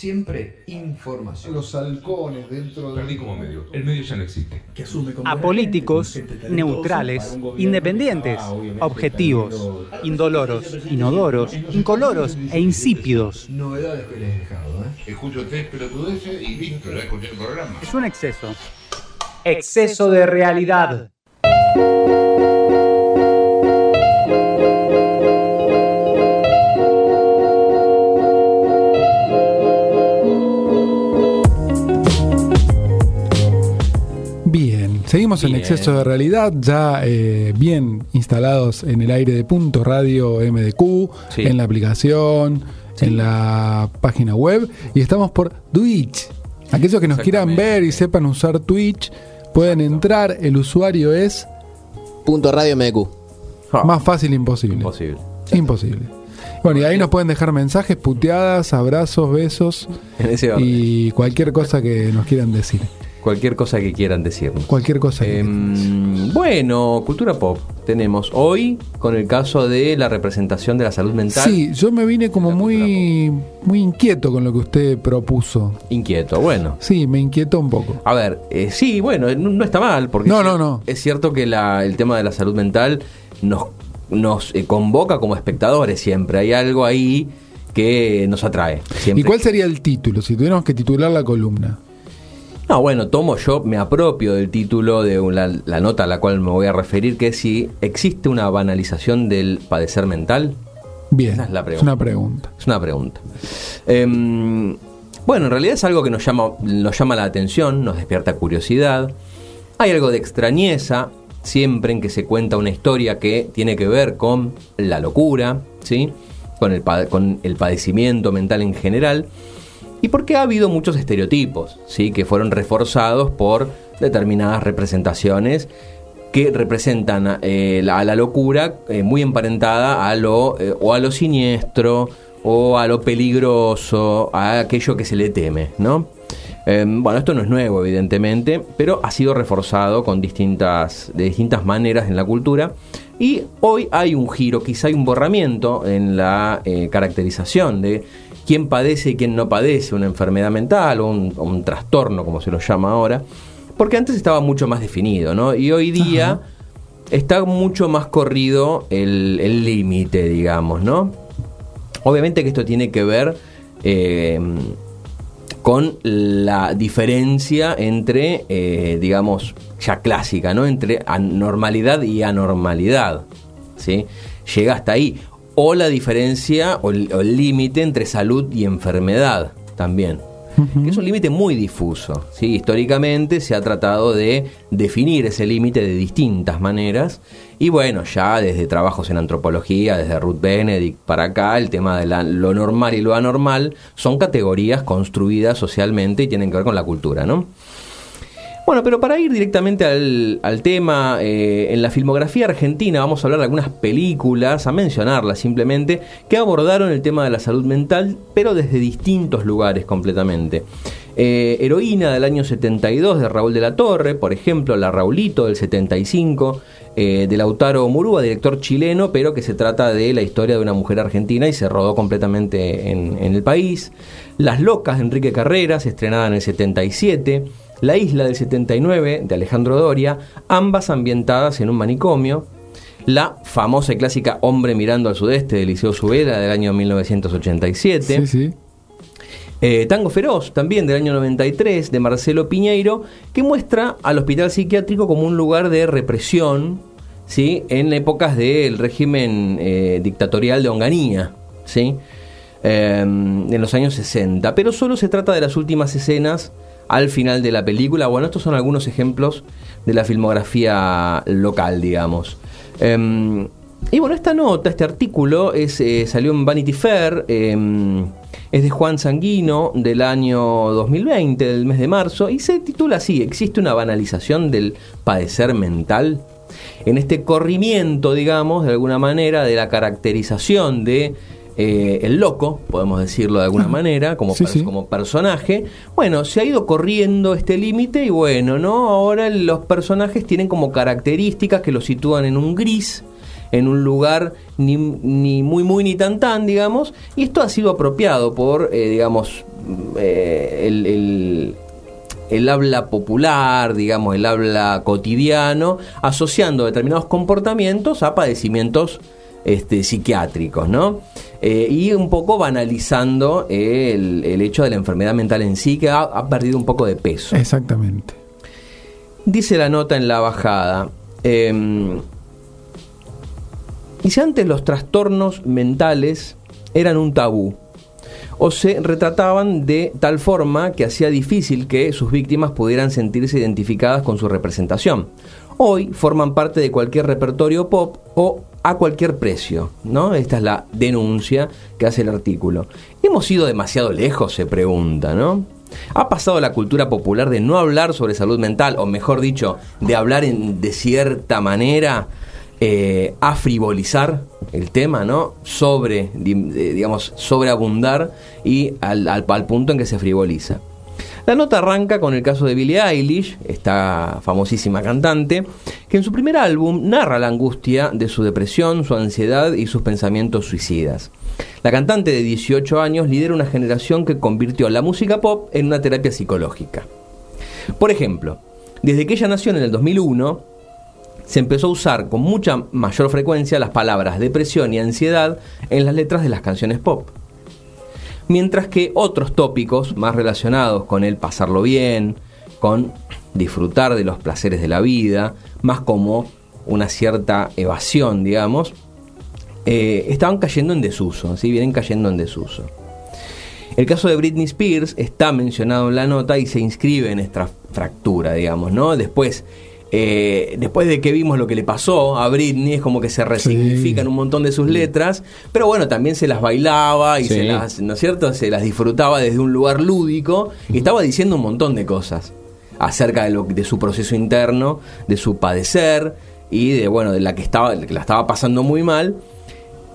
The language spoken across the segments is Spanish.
siempre información. Los halcones dentro de... Perdí como medio. El medio ya no existe. Apolíticos, neutrales, independientes, objetivos, indoloros, inodoros, incoloros e insípidos. Novedades que les he dejado, ¿eh? Escucho tres pelotudeces y listo, ya escuché el programa. Es un exceso. Exceso de realidad. Bien, en exceso de realidad, ya eh, bien instalados en el aire de punto radio MDQ, Sí. en la aplicación, en la página web y estamos por Twitch. Aquellos que nos quieran ver y sepan usar Twitch pueden entrar, el usuario es Punto Radio MDQ. Ah, más fácil imposible. imposible. Imposible. Bueno, y ahí nos pueden dejar mensajes, puteadas, abrazos, besos En ese orden. y cualquier cosa que nos quieran decir. Cualquier cosa que quieran decirnos. Cualquier cosa que Em, bueno, cultura pop. Tenemos hoy con el caso de la representación de la salud mental. Sí, yo me vine como muy, muy inquieto con lo que usted propuso. Inquieto, bueno. Sí, me inquietó un poco. A ver, eh, sí, bueno, no, no está mal, porque No, es, no, no. es cierto que la- el tema de la salud mental nos, nos eh, convoca como espectadores siempre. Hay algo ahí que nos atrae. Siempre. ¿Y cuál sería el título si tuviéramos que titular la columna? No, bueno, tomo yo, me apropio del título de la, la nota a la cual me voy a referir, que es si existe una banalización del padecer mental. Bien, Esa es la pregunta. una pregunta. Es una pregunta. Em, bueno, en realidad es algo que nos llama, nos llama la atención, nos despierta curiosidad. Hay algo de extrañeza siempre en que se cuenta una historia que tiene que ver con la locura, ¿sí? con, el, con el padecimiento mental en general. Y porque ha habido muchos estereotipos, ¿sí? que fueron reforzados por determinadas representaciones que representan eh, la, a la locura eh, muy emparentada a lo eh, o a lo siniestro o a lo peligroso, a aquello que se le teme, ¿no? Eh, bueno, esto no es nuevo, evidentemente, pero ha sido reforzado con distintas, de distintas maneras en la cultura. Y hoy hay un giro, quizá hay un borramiento en la caracterización de quién padece y quién no padece una enfermedad mental o un, o un trastorno, como se lo llama ahora. Porque antes estaba mucho más definido, ¿no? Y hoy día está mucho más corrido el el límite, digamos, ¿no? Obviamente que esto tiene que ver eh, con la diferencia entre, eh, digamos, ya clásica, ¿no? Entre anormalidad y anormalidad, ¿sí? Llega hasta ahí. O la diferencia o el límite entre salud y enfermedad también. Que es un límite muy difuso. ¿sí? Históricamente se ha tratado de definir ese límite de distintas maneras. Y bueno, ya desde trabajos en antropología, desde Ruth Benedict para acá, el tema de la- lo normal y lo anormal son categorías construidas socialmente y tienen que ver con la cultura, ¿no? Bueno, pero para ir directamente al, tema, eh, en la filmografía argentina vamos a hablar de algunas películas, a mencionarlas simplemente, que abordaron el tema de la salud mental, pero desde distintos lugares completamente. Eh, Heroína del año 72 de Raúl de la Torre, por ejemplo, La Raulito del 75, eh, de Lautaro Murúa, director chileno, pero que se trata de la historia de una mujer argentina y se rodó completamente en, en el país. Las Locas de Enrique Carreras, estrenada en el 77. La Isla del 79 de Alejandro Doria, ambas ambientadas en un manicomio. La famosa y clásica Hombre mirando al sudeste de Liceo Subela del año 1987. Sí, sí. Eh, Tango Feroz, también del año 93, de Marcelo Piñeiro, que muestra al hospital psiquiátrico como un lugar de represión, ¿sí? En épocas del régimen eh, dictatorial de Onganía, ¿sí? Eh, en los años 60. Pero solo se trata de las últimas escenas al final de la película. Bueno, estos son algunos ejemplos de la filmografía local, digamos. Eh, y bueno, esta nota, este artículo, es, eh, salió en Vanity Fair, eh, es de Juan Sanguino del año 2020, del mes de marzo, y se titula así, ¿existe una banalización del padecer mental? En este corrimiento, digamos, de alguna manera, de la caracterización de eh, el loco, podemos decirlo de alguna manera, como, Sí, per- sí. como personaje, bueno, se ha ido corriendo este límite y bueno, ¿no? Ahora los personajes tienen como características que los sitúan en un gris, en un lugar ni, ni muy muy ni tan tan, digamos, y esto ha sido apropiado por, eh, digamos, eh, el, el- el habla popular, digamos, el habla cotidiano, asociando determinados comportamientos a padecimientos este, psiquiátricos, ¿no? Eh, y un poco banalizando el, el hecho de la enfermedad mental en sí, que ha, ha perdido un poco de peso. Exactamente. Dice la nota en la bajada. eh, dice antes los trastornos mentales eran un tabú o se retrataban de tal forma que hacía difícil que sus víctimas pudieran sentirse identificadas con su representación. Hoy forman parte de cualquier repertorio pop o a cualquier precio, ¿no? Esta es la denuncia que hace el artículo. ¿Hemos ido demasiado lejos? se pregunta, ¿no? ¿Ha pasado la cultura popular de no hablar sobre salud mental, o mejor dicho, de hablar en- de cierta manera eh, a frivolizar el tema, ¿no? Sobre, eh, digamos, sobreabundar y al, al- al punto en que se frivoliza. La nota arranca con el caso de Billie Eilish, esta famosísima cantante, que en su primer álbum narra la angustia de su depresión, su ansiedad y sus pensamientos suicidas. La cantante de 18 años lidera una generación que convirtió la música pop en una terapia psicológica. Por ejemplo, desde que ella nació en el 2001, se empezó a usar con mucha mayor frecuencia las palabras depresión y ansiedad en las letras de las canciones pop. Mientras que otros tópicos más relacionados con el pasarlo bien, con disfrutar de los placeres de la vida, más como una cierta evasión, digamos, eh, estaban cayendo en desuso, ¿sí? vienen cayendo en desuso. El caso de Britney Spears está mencionado en la nota y se inscribe en esta fractura, digamos, ¿no? Después, eh, después de que vimos lo que le pasó a Britney, es como que se resignifican un montón de sus letras, pero bueno, también se las bailaba y Sí. se las, ¿no es cierto? Se las disfrutaba desde un lugar lúdico y estaba diciendo un montón de cosas acerca de, lo, de su proceso interno, de su padecer y de, bueno, de la que, estaba, que la estaba pasando muy mal.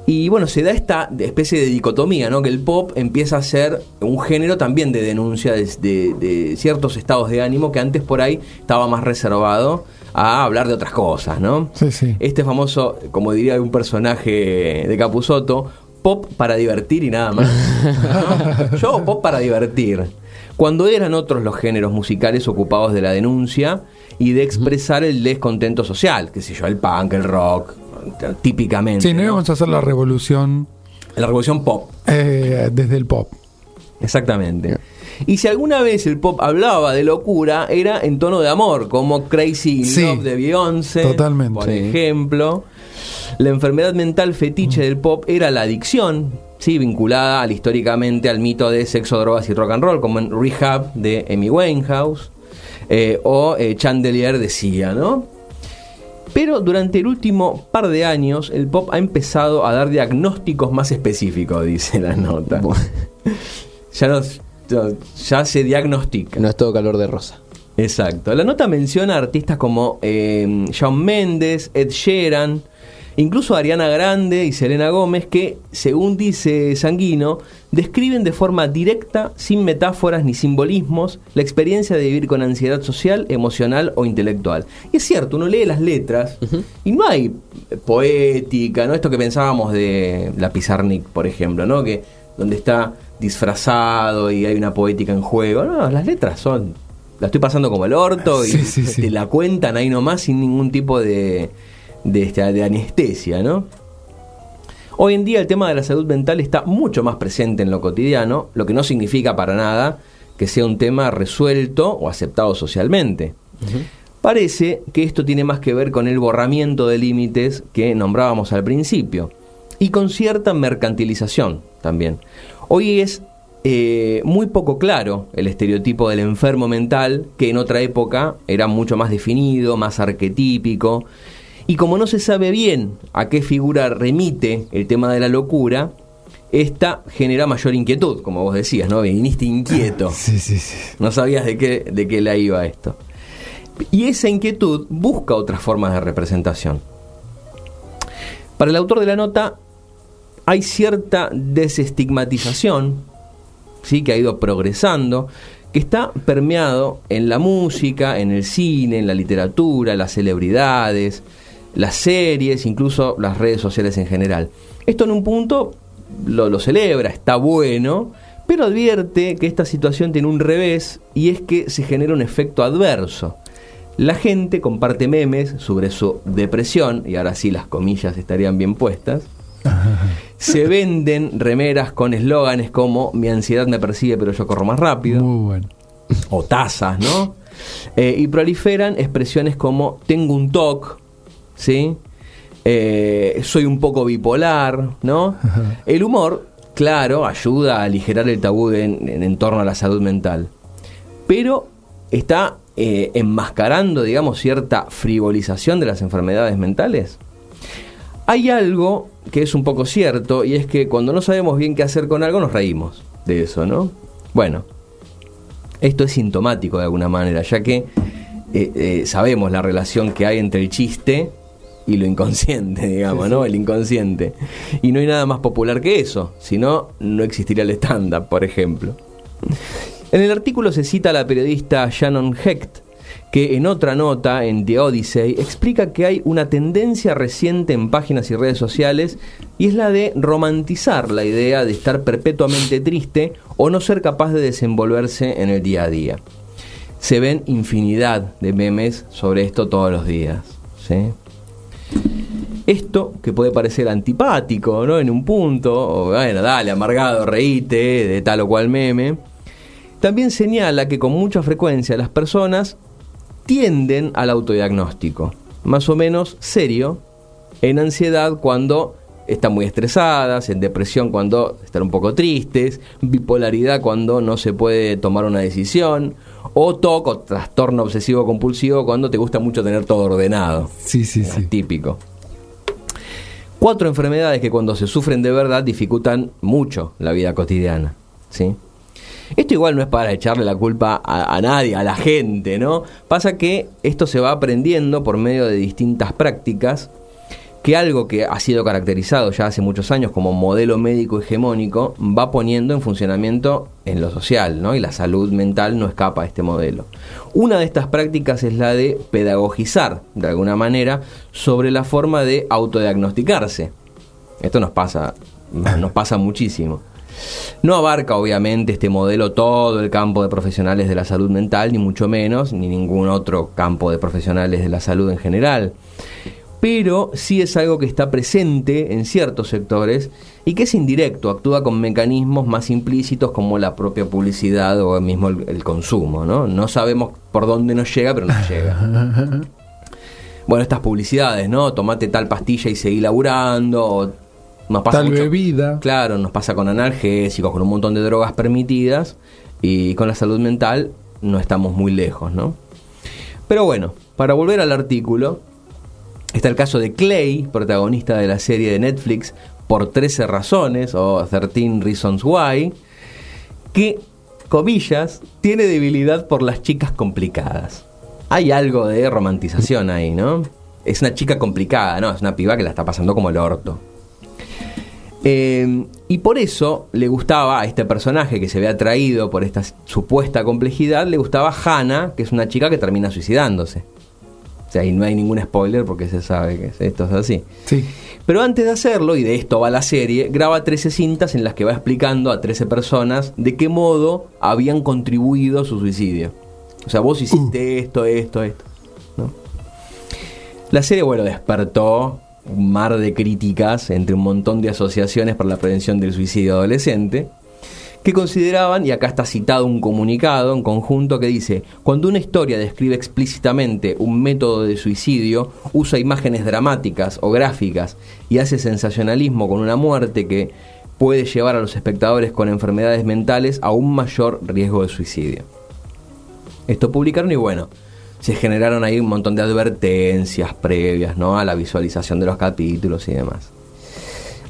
Y bueno, se da esta especie de dicotomía, ¿no? Que el pop empieza a ser un género también de denuncia de, de- de ciertos estados de ánimo que antes por ahí estaba más reservado a hablar de otras cosas, ¿no? Sí, sí. Este famoso, como diría un personaje de Capusoto, pop para divertir y nada más. ¿no? Yo pop para divertir. Cuando eran otros los géneros musicales ocupados de la denuncia y de expresar el descontento social, qué sé yo, el punk, el rock, típicamente. Sí, no ¿no? íbamos a hacer la revolución La revolución pop. eh, desde el pop. Exactamente. Y si alguna vez el pop hablaba de locura, era en tono de amor, como Crazy in Sí, Love de Beyoncé, totalmente. por ejemplo. La enfermedad mental fetiche del pop era la adicción, sí, vinculada al, históricamente al mito de sexo, drogas y rock and roll, como en Rehab de Amy Winehouse, eh, o eh, Chandelier decía, ¿no? Pero durante el último par de años, el pop ha empezado a dar diagnósticos más específicos, dice la nota. Ya, nos, ya se diagnostica. No es todo calor de rosa. Exacto. La nota menciona artistas como eh, Shawn Mendes, Ed Sheeran, incluso Ariana Grande y Selena Gómez, que, según dice Sanguino, describen de forma directa, sin metáforas ni simbolismos, la experiencia de vivir con ansiedad social, emocional o intelectual. Y es cierto, uno lee las letras y no hay poética, ¿no? Esto que pensábamos de la Pizarnik, por ejemplo, ¿no? Que donde está disfrazado y hay una poética en juego. No, las letras son la estoy pasando como el orto y Sí, sí, sí. te la cuentan ahí nomás sin ningún tipo de, de, este, de anestesia, ¿no? Hoy en día el tema de la salud mental está mucho más presente en lo cotidiano, lo que no significa para nada que sea un tema resuelto o aceptado socialmente. Parece que esto tiene más que ver con el borramiento de límites que nombrábamos al principio y con cierta mercantilización también. Hoy es eh, muy poco claro el estereotipo del enfermo mental, que en otra época era mucho más definido, más arquetípico, y como no se sabe bien a qué figura remite el tema de la locura, esta genera mayor inquietud, como vos decías, ¿no? Viniste inquieto. Sí, sí, sí. No sabías de qué, de qué la iba esto. Y esa inquietud busca otras formas de representación. Para el autor de la nota hay cierta desestigmatización, ¿sí? que ha ido progresando, que está permeado en la música, en el cine, en la literatura, las celebridades, las series, incluso las redes sociales en general. Esto en un punto lo, lo celebra, está bueno, Pero advierte que esta situación tiene un revés y es que se genera un efecto adverso. La gente comparte memes sobre su depresión, y ahora sí las comillas estarían bien puestas. Se venden remeras con eslóganes como mi ansiedad me persigue pero yo corro más rápido. Muy bueno. o tazas, ¿no? Eh, y proliferan expresiones como tengo un TOC, ¿sí? Eh, soy un poco bipolar, ¿no? El humor, claro, ayuda a aligerar el tabú en, en- en torno a la salud mental, pero está eh, enmascarando, digamos, cierta frivolización de las enfermedades mentales. Hay algo que es un poco cierto y es que cuando no sabemos bien qué hacer con algo nos reímos de eso, ¿no? Bueno, esto es sintomático de alguna manera, ya que eh, sabemos la relación que hay entre el chiste y lo inconsciente, digamos, ¿no? El inconsciente. Y no hay nada más popular que eso, si no, no existiría el stand-up, por ejemplo. En el artículo se cita a la periodista Shannon Hecht, que en otra nota en The Odyssey explica que hay una tendencia reciente en páginas y redes sociales y es la de romantizar la idea de estar perpetuamente triste o no ser capaz de desenvolverse en el día a día. Se ven infinidad de memes sobre esto todos los días. ¿sí? Esto, que puede parecer antipático, ¿no? En un punto, o bueno, dale, amargado, reíte de tal o cual meme, también señala que con mucha frecuencia las personas tienden al autodiagnóstico, más o menos serio, en ansiedad cuando están muy estresadas, en depresión cuando están un poco tristes, bipolaridad cuando no se puede tomar una decisión, o TOC o trastorno obsesivo compulsivo cuando te gusta mucho tener todo ordenado. Sí, sí, sí. Típico. Cuatro enfermedades que cuando se sufren de verdad dificultan mucho la vida cotidiana. ¿sí? Esto igual no es para echarle la culpa a, a nadie, a la gente, ¿no? Pasa que esto se va aprendiendo por medio de distintas prácticas que algo que ha sido caracterizado ya hace muchos años como modelo médico hegemónico va poniendo en funcionamiento en lo social, ¿no? Y la salud mental no escapa a este modelo. Una de estas prácticas es la de pedagogizar, de alguna manera, sobre la forma de autodiagnosticarse. Esto nos pasa, nos pasa muchísimo. No abarca obviamente este modelo todo el campo de profesionales de la salud mental, ni mucho menos, ni ningún otro campo de profesionales de la salud en general. Pero sí es algo que está presente en ciertos sectores y que es indirecto, actúa con mecanismos más implícitos como la propia publicidad o mismo el, el consumo. ¿no? no sabemos por dónde nos llega, pero nos llega. Bueno, estas publicidades, ¿no? Tomate tal pastilla y seguí laburando. O nos pasa Tal mucho- bebida. Claro, nos pasa con analgésicos, con un montón de drogas permitidas y con la salud mental no estamos muy lejos, ¿no? Pero bueno, para volver al artículo, está el caso de Clay, protagonista de la serie de Netflix por 13 razones o 13 Reasons Why, que, comillas, tiene debilidad por las chicas complicadas. Hay algo de romantización ahí, ¿no? Es una chica complicada, ¿no? Es una piba que la está pasando como el orto. Eh, y por eso le gustaba a este personaje que se ve atraído por esta supuesta complejidad, le gustaba Hannah, que es una chica que termina suicidándose. Sea, y no hay ningún spoiler porque se sabe que esto es así. Sí. Pero antes de hacerlo, y de esto va la serie, graba 13 cintas en las que va explicando a 13 personas de qué modo habían contribuido a su suicidio. O sea, vos hiciste esto, esto, esto. ¿no? La serie, bueno, despertó un mar de críticas entre un montón de asociaciones para la prevención del suicidio adolescente, que consideraban, y acá está citado un comunicado en conjunto que dice, cuando una historia describe explícitamente un método de suicidio, usa imágenes dramáticas o gráficas y hace sensacionalismo con una muerte que puede llevar a los espectadores con enfermedades mentales a un mayor riesgo de suicidio. Esto publicaron y bueno, se generaron ahí un montón de advertencias previas ¿no? a la visualización de los capítulos y demás.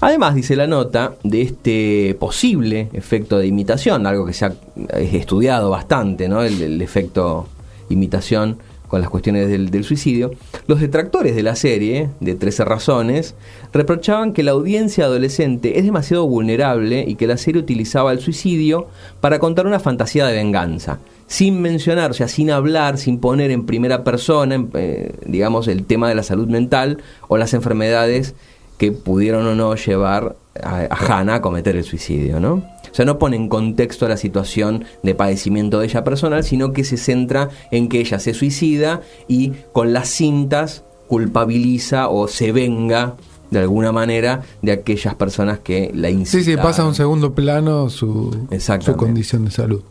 Además, dice la nota, de este posible efecto de imitación, algo que se ha estudiado bastante, ¿no? el, efecto imitación con las cuestiones del, suicidio, los detractores de la serie, de 13 razones, reprochaban que la audiencia adolescente es demasiado vulnerable y que la serie utilizaba el suicidio para contar una fantasía de venganza, sin mencionar, o sea, sin hablar, sin poner en primera persona, eh, digamos, el tema de la salud mental o las enfermedades que pudieron o no llevar a, a Hannah a cometer el suicidio, ¿no? O sea, no pone en contexto la situación de padecimiento de ella personal, sino que se centra en que ella se suicida y con las cintas culpabiliza o se venga de alguna manera de aquellas personas que la Sí, incitan. sí, pasa a un segundo plano su, su condición de salud.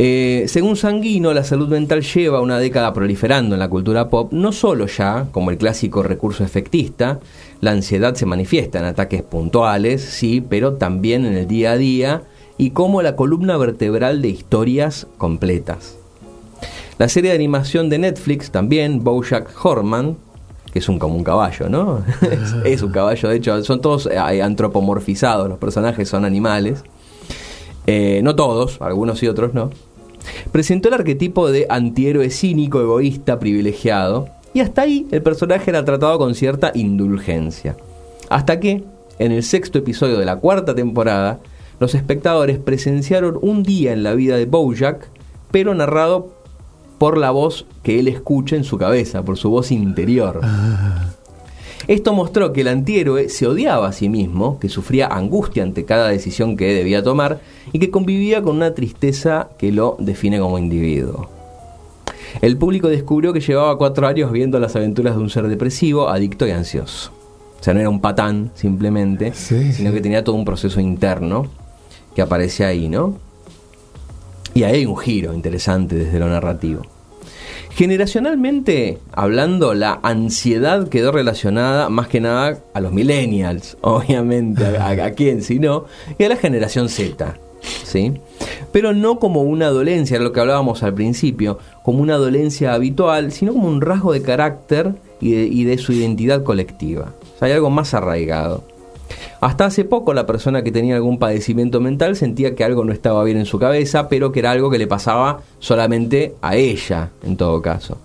Eh, según Sanguino, la salud mental lleva una década proliferando en la cultura pop, no solo ya, como el clásico recurso efectista, la ansiedad se manifiesta en ataques puntuales, sí, pero también en el día a día y como la columna vertebral de historias completas. La serie de animación de Netflix también, Bojack Horseman, que es un como un caballo, ¿no? es, es un caballo, de hecho, son todos eh, antropomorfizados, los personajes son animales. Eh, no todos, algunos y otros no. Presentó el arquetipo de antihéroe cínico, egoísta, privilegiado, y hasta ahí el personaje era tratado con cierta indulgencia. Hasta que, en el sexto episodio de la cuarta temporada, los espectadores presenciaron un día en la vida de Bojack, pero narrado por la voz que él escucha en su cabeza, por su voz interior. Esto mostró que el antihéroe se odiaba a sí mismo, que sufría angustia ante cada decisión que debía tomar y que convivía con una tristeza que lo define como individuo. El público descubrió que llevaba cuatro años viendo las aventuras de un ser depresivo, adicto y ansioso. O sea, no era un patán simplemente, Sí, sino sí. que tenía todo un proceso interno que aparece ahí, ¿no? Y ahí hay un giro interesante desde lo narrativo. Generacionalmente hablando, la ansiedad quedó relacionada más que nada a los millennials, obviamente, a, a- a quién si no, y a la generación Z, ¿sí? Pero no como una dolencia, lo que hablábamos al principio, como una dolencia habitual, sino como un rasgo de carácter y de, su identidad colectiva. Hay algo más arraigado. Hasta hace poco la persona que tenía algún padecimiento mental sentía que algo no estaba bien en su cabeza, pero que era algo que le pasaba solamente a ella, en todo caso.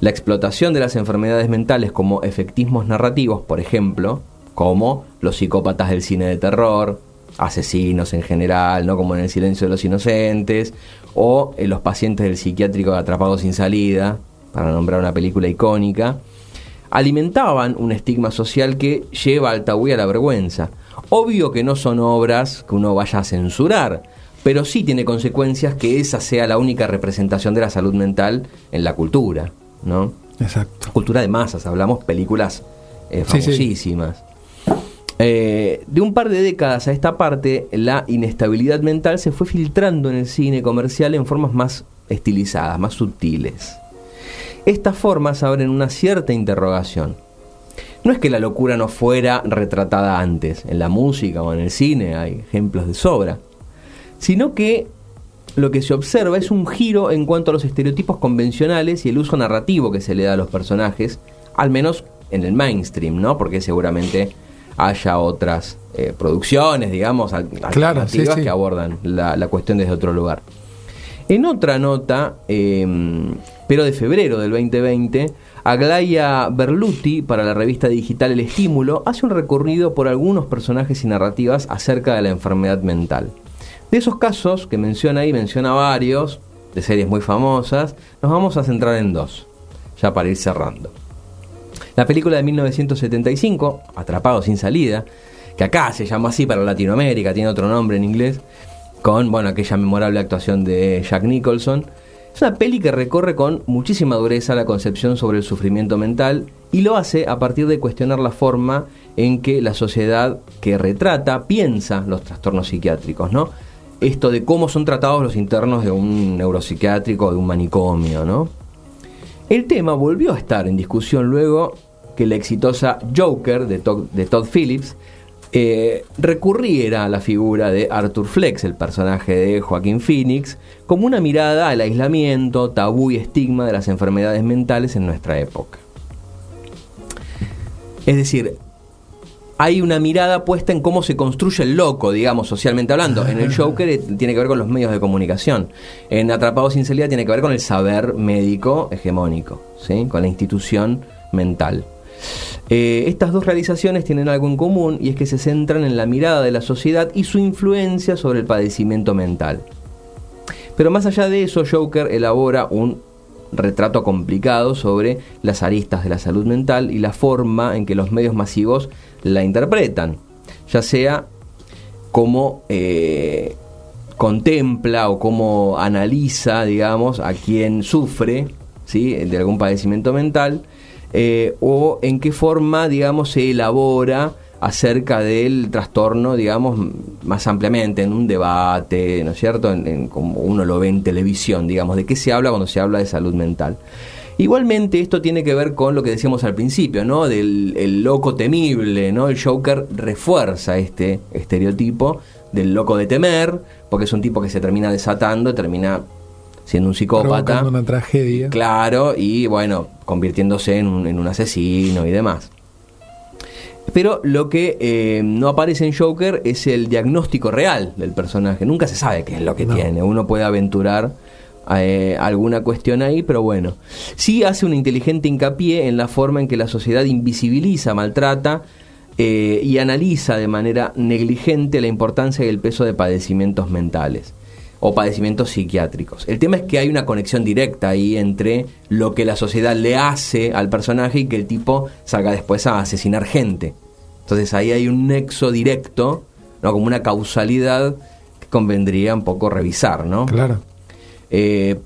La explotación de las enfermedades mentales como efectismos narrativos, por ejemplo, como los psicópatas del cine de terror, asesinos en general, no como en el silencio de los inocentes, o en los pacientes del psiquiátrico atrapados sin salida, para nombrar una película icónica, alimentaban un estigma social que lleva al tabú y a la vergüenza. Obvio que no son obras que uno vaya a censurar, pero sí tiene consecuencias que esa sea la única representación de la salud mental en la cultura, ¿no? Exacto. Cultura de masas, hablamos películas eh, Sí, sí. Eh, de un par de décadas a esta parte, la inestabilidad mental se fue filtrando en el cine comercial en formas más estilizadas, más sutiles. Estas formas abren una cierta interrogación. No es que la locura no fuera retratada antes, en la música o en el cine hay ejemplos de sobra, sino que lo que se observa es un giro en cuanto a los estereotipos convencionales y el uso narrativo que se le da a los personajes, al menos en el mainstream, ¿no? Porque seguramente haya otras eh, producciones, digamos, Claro, alternativas sí, sí. que abordan la, la cuestión desde otro lugar. En otra nota, eh, pero de febrero del 2020, Aglaya Berluti, para la revista digital El Estímulo, hace un recorrido por algunos personajes y narrativas acerca de la enfermedad mental. De esos casos que menciona ahí, menciona varios, de series muy famosas, nos vamos a centrar en dos, ya para ir cerrando. La película de 1975, Atrapado sin salida, que acá se llama así para Latinoamérica, tiene otro nombre en inglés, con bueno, aquella memorable actuación de Jack Nicholson. Es una peli que recorre con muchísima dureza la concepción sobre el sufrimiento mental y lo hace a partir de cuestionar la forma en que la sociedad que retrata piensa los trastornos psiquiátricos, ¿no? Esto de cómo son tratados los internos de un neuropsiquiátrico o de un manicomio, ¿no? El tema volvió a estar en discusión luego que la exitosa Joker de Todd, Phillips eh, recurriera a la figura de Arthur Flex, el personaje de Joaquín Phoenix, como una mirada al aislamiento, tabú y estigma de las enfermedades mentales en nuestra época. Es decir, hay una mirada puesta en cómo se construye el loco, digamos, socialmente hablando. En el Joker eh, tiene que ver con los medios de comunicación. En Atrapado sin salida tiene que ver con el saber médico hegemónico, ¿sí? con la institución mental. Eh, estas dos realizaciones tienen algo en común y es que se centran en la mirada de la sociedad y su influencia sobre el padecimiento mental. Pero más allá de eso, Joker elabora un retrato complicado sobre las aristas de la salud mental y la forma en que los medios masivos la interpretan, ya sea cómo eh, contempla o cómo analiza, digamos, a quien sufre ¿sí? de algún padecimiento mental eh, o en qué forma, digamos, se elabora acerca del trastorno, digamos, más ampliamente, en un debate, ¿no es cierto? En, como uno lo ve en televisión, digamos, de qué se habla cuando se habla de salud mental. Igualmente esto tiene que ver con lo que decíamos al principio, ¿no? Del el loco temible, ¿no? El Joker refuerza este estereotipo del loco de temer, porque es un tipo que se termina desatando, termina siendo un psicópata. Provocando una tragedia. Claro, y bueno, convirtiéndose en un, en un asesino y demás. Pero lo que eh, no aparece en Joker es el diagnóstico real del personaje. Nunca se sabe qué es lo que No. tiene. Uno puede aventurar eh, alguna cuestión ahí, pero bueno. Sí hace un inteligente hincapié en la forma en que la sociedad invisibiliza, maltrata eh, y analiza de manera negligente la importancia y el peso de padecimientos mentales o padecimientos psiquiátricos. El tema es que hay una conexión directa ahí entre lo que la sociedad le hace al personaje y que el tipo salga después a asesinar gente. Entonces ahí hay un nexo directo, ¿no? como una causalidad que convendría un poco revisar, ¿no? Claro. Eh,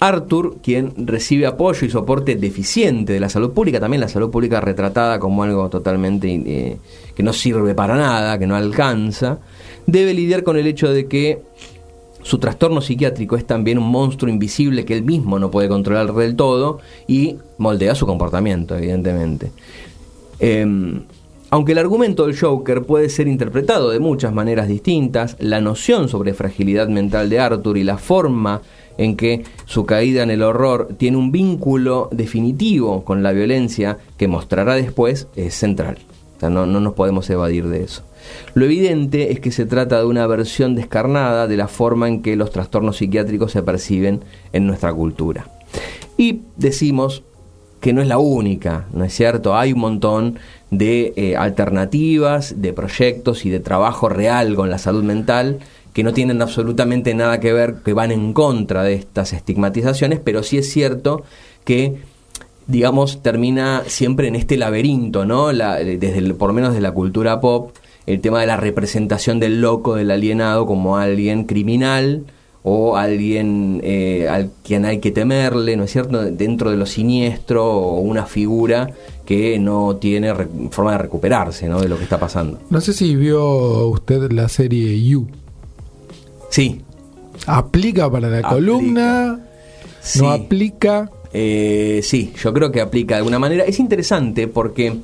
Arthur, quien recibe apoyo y soporte deficiente de la salud pública, también la salud pública retratada como algo totalmente eh, que no sirve para nada, que no alcanza, debe lidiar con el hecho de que su trastorno psiquiátrico es también un monstruo invisible que él mismo no puede controlar del todo y moldea su comportamiento, evidentemente. Eh, aunque el argumento del Joker puede ser interpretado de muchas maneras distintas, la noción sobre fragilidad mental de Arthur y la forma en que su caída en el horror tiene un vínculo definitivo con la violencia que mostrará después es central. No, no nos podemos evadir de eso. Lo evidente es que se trata de una versión descarnada de la forma en que los trastornos psiquiátricos se perciben en nuestra cultura. Y decimos que no es la única, ¿no es cierto? Hay un montón de eh, alternativas, de proyectos y de trabajo real con la salud mental que no tienen absolutamente nada que ver, que van en contra de estas estigmatizaciones, pero sí es cierto que digamos, termina siempre en este laberinto, ¿no? Desde por lo menos de la cultura pop, el tema de la representación del loco, del alienado, como alguien criminal o alguien eh, al quien hay que temerle, ¿no es cierto? Dentro de lo siniestro o una figura que no tiene forma de recuperarse, ¿no? De lo que está pasando. No sé si vio usted la serie You. Sí, ¿Aplica para la Aplica. columna? sí. ¿No aplica? Eh, sí, yo creo que aplica de alguna manera. Es interesante porque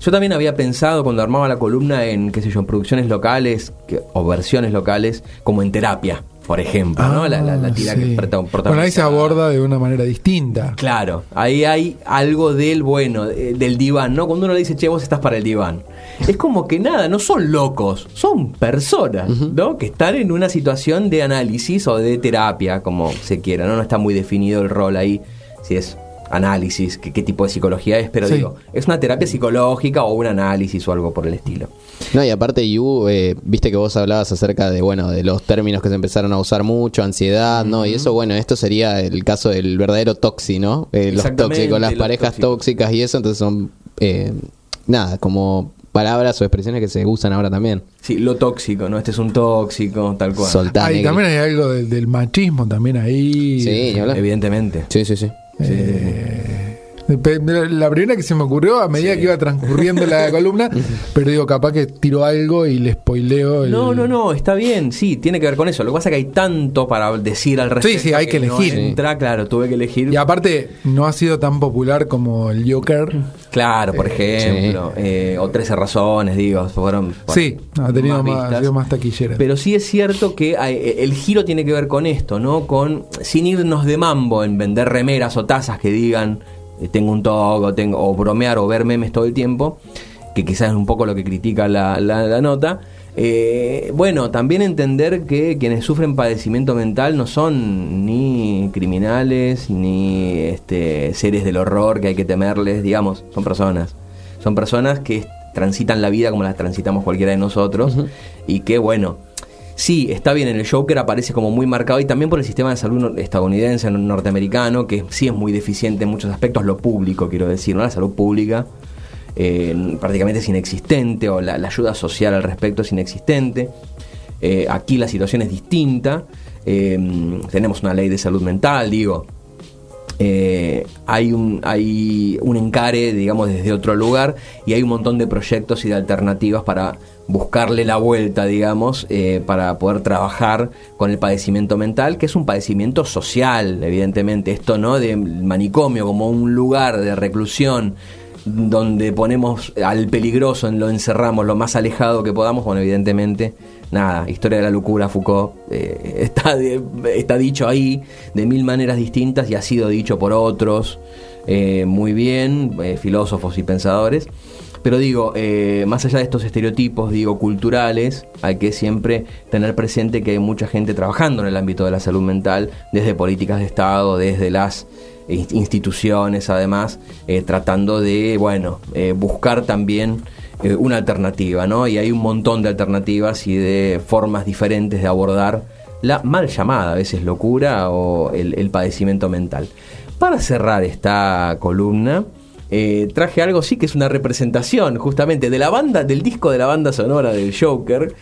yo también había pensado cuando armaba la columna en, qué sé yo, en producciones locales que- o versiones locales, como en terapia, por ejemplo, ¿no? La, la, la tira Ah, sí. que Bueno, ahí se aborda de una manera distinta. Claro, ahí hay algo del bueno, eh, del diván, ¿no? Cuando uno le dice, che, vos estás para el diván. Es como que nada, no son locos, son personas, ¿no? Que están en una situación de análisis o de terapia, como se quiera, ¿no? No está muy definido el rol ahí, si es análisis, qué, qué tipo de psicología es, pero Sí. digo, es una terapia psicológica o un análisis o algo por el estilo. No, y aparte, Yu, eh, viste que vos hablabas acerca de, bueno, de los términos que se empezaron a usar mucho, ansiedad, ¿no? Y eso, bueno, esto sería el caso del verdadero toxi, ¿no? Eh, los tóxicos, las los parejas tóxicos. tóxicas y eso, entonces son, eh, nada, como palabras o expresiones que se usan ahora también. Sí, lo tóxico, ¿no? Este es un tóxico, tal cual. Soltar. Ahí también hay algo del, del machismo también ahí. Sí. Evidentemente. Sí, sí, sí. É, La primera que se me ocurrió a medida que iba transcurriendo la columna, pero digo, capaz que tiro algo y le spoileo. el- No, no, no, está bien, sí, tiene que ver con eso. Lo que pasa es que hay tanto para decir al respecto. sí, hay que no elegir. entra, claro, tuve que elegir. Y aparte, no ha sido tan popular como el Joker. Claro, por ejemplo, eh, o 13 razones, digo, fueron. bueno, sí, ha tenido más, más taquillera. Pero sí es cierto que hay- eh, el giro tiene que ver con esto, ¿no? Con sin irnos de mambo en vender remeras o tazas que digan eh, tengo un toque o, tengo, o bromear o ver memes todo el tiempo, que quizás es un poco lo que critica la, la- la nota. Eh, bueno, también entender que quienes sufren padecimiento mental no son ni criminales ni este, seres del horror que hay que temerles, digamos, son personas. Son personas que transitan la vida como la transitamos cualquiera de nosotros y que, bueno, sí, está bien, en el Joker aparece como muy marcado y también por el sistema de salud estadounidense, no- norteamericano, que sí es muy deficiente en muchos aspectos, lo público, quiero decir, ¿no? La salud pública eh, prácticamente es inexistente o la, la ayuda social al respecto es inexistente. Eh, aquí la situación es distinta. Eh, tenemos una ley de salud mental, digo. Eh, hay, un, hay un encare, digamos, desde otro lugar y hay un montón de proyectos y de alternativas para buscarle la vuelta, digamos, eh, para poder trabajar con el padecimiento mental, que es un padecimiento social, evidentemente. Esto no de manicomio como un lugar de reclusión donde ponemos al peligroso, lo encerramos lo más alejado que podamos, bueno, evidentemente, nada, historia de la locura, Foucault, eh, está, está dicho ahí de mil maneras distintas y ha sido dicho por otros eh, muy bien, eh, filósofos y pensadores. Pero digo, eh, más allá de estos estereotipos, digo, culturales, hay que siempre tener presente que hay mucha gente trabajando en el ámbito de la salud mental, desde políticas de Estado, desde las in- instituciones, además, tratando de, bueno, buscar también eh, una alternativa, ¿no? Y hay un montón de alternativas y de formas diferentes de abordar la mal llamada a veces locura o el, padecimiento mental. Para cerrar esta columna, eh, traje algo sí que es una representación justamente de la banda, del disco de la banda sonora del Joker,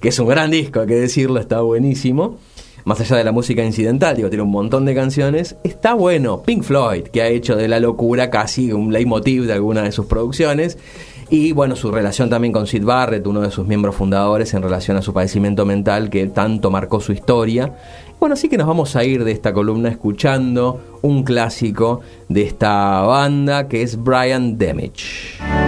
que es un gran disco, hay que decirlo, está buenísimo. Más allá de la música incidental, digo, tiene un montón de canciones. Está bueno, Pink Floyd, que ha hecho de la locura casi un leitmotiv de alguna de sus producciones. Y bueno, su relación también con Sid Barrett, uno de sus miembros fundadores, en relación a su padecimiento mental que tanto marcó su historia. Bueno, así que nos vamos a ir de esta columna escuchando un clásico de esta banda que es Brian Damage.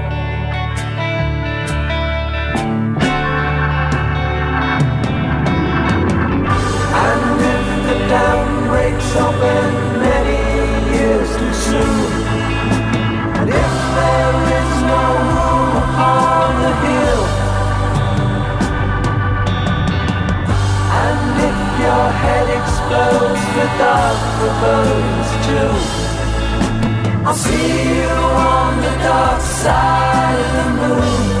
Open many years too soon, and if there is no room the hill, and if your head explodes too, I'll see you on the dark side of the moon.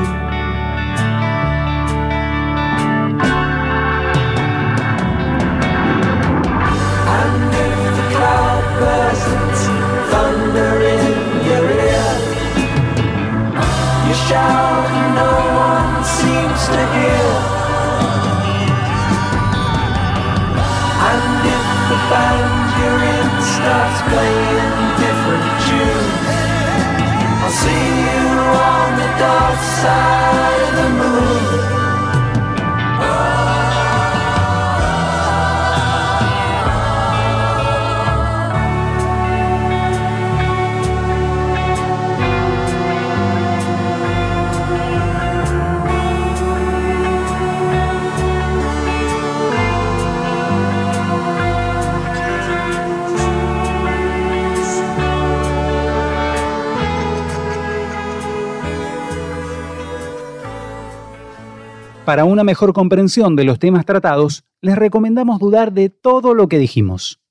Para una mejor comprensión de los temas tratados, les recomendamos dudar de todo lo que dijimos.